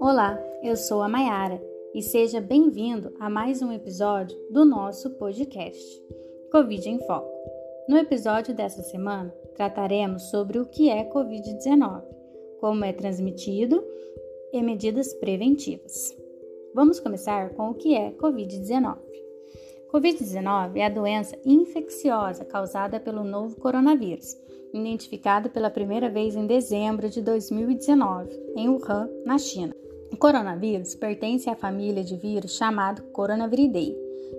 Olá, eu sou a Maiara e seja bem-vindo a mais um episódio do nosso podcast Covid em Foco. No episódio dessa semana, trataremos sobre o que é Covid-19, como é transmitido e medidas preventivas. Vamos começar com o que é Covid-19. Covid-19 é a doença infecciosa causada pelo novo coronavírus, identificado pela primeira vez em dezembro de 2019, em Wuhan, na China. O coronavírus pertence à família de vírus chamado Coronaviridae,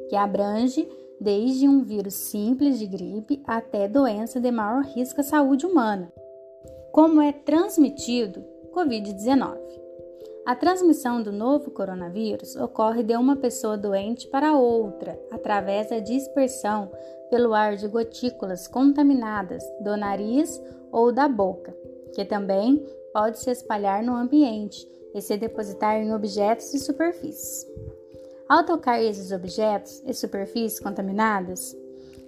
que abrange desde um vírus simples de gripe até doença de maior risco à saúde humana. Como é transmitido Covid-19? A transmissão do novo coronavírus ocorre de uma pessoa doente para outra através da dispersão pelo ar de gotículas contaminadas do nariz ou da boca, que também pode se espalhar no ambiente e se depositar em objetos e superfícies. Ao tocar esses objetos e superfícies contaminadas,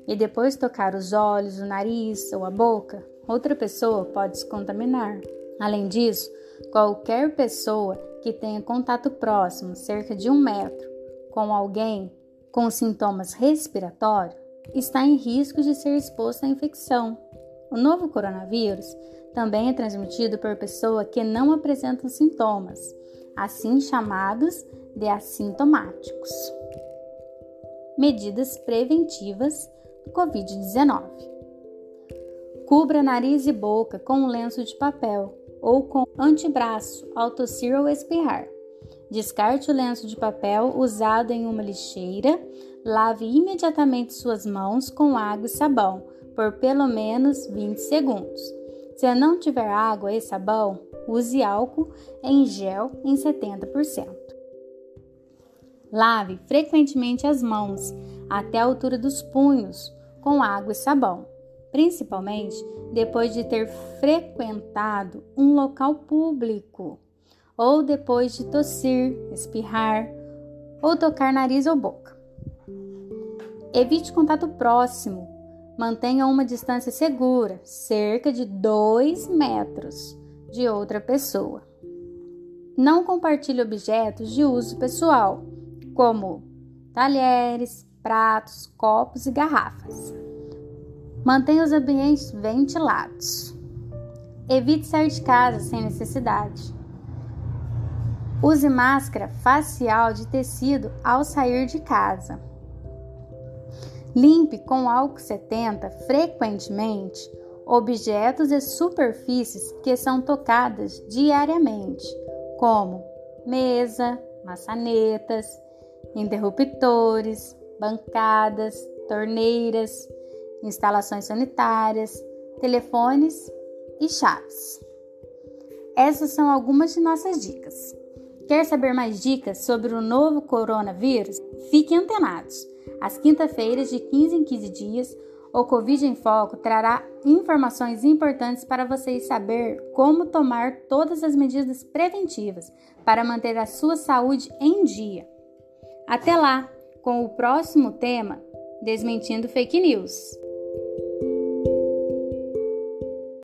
e depois tocar os olhos, o nariz ou a boca, outra pessoa pode se contaminar. Além disso, qualquer pessoa que tenha contato próximo, cerca de um metro, com alguém com sintomas respiratórios, está em risco de ser exposto à infecção. O novo coronavírus também é transmitido por pessoas que não apresentam sintomas, assim chamados de assintomáticos. Medidas preventivas do Covid-19: Cubra nariz e boca com um lenço de papel ou com antebraço ao tossir ou espirrar. Descarte o lenço de papel usado em uma lixeira. Lave imediatamente suas mãos com água e sabão por pelo menos 20 segundos. Se não tiver água e sabão, use álcool em gel em 70%. Lave frequentemente as mãos até a altura dos punhos com água e sabão principalmente depois de ter frequentado um local público, ou depois de tossir, espirrar ou tocar nariz ou boca. Evite contato próximo. Mantenha uma distância segura, cerca de 2 metros, de outra pessoa. Não compartilhe objetos de uso pessoal, como talheres, pratos, copos e garrafas. Mantenha os ambientes ventilados. Evite sair de casa sem necessidade. Use máscara facial de tecido ao sair de casa. Limpe com álcool 70 frequentemente objetos e superfícies que são tocadas diariamente, como mesa, maçanetas, interruptores, bancadas, torneiras, instalações sanitárias, telefones e chaves. Essas são algumas de nossas dicas. Quer saber mais dicas sobre o novo coronavírus? Fiquem antenados. Às quinta-feiras, de 15 em 15 dias, o Covid em Foco trará informações importantes para vocês saber como tomar todas as medidas preventivas para manter a sua saúde em dia. Até lá, com o próximo tema Desmentindo Fake News.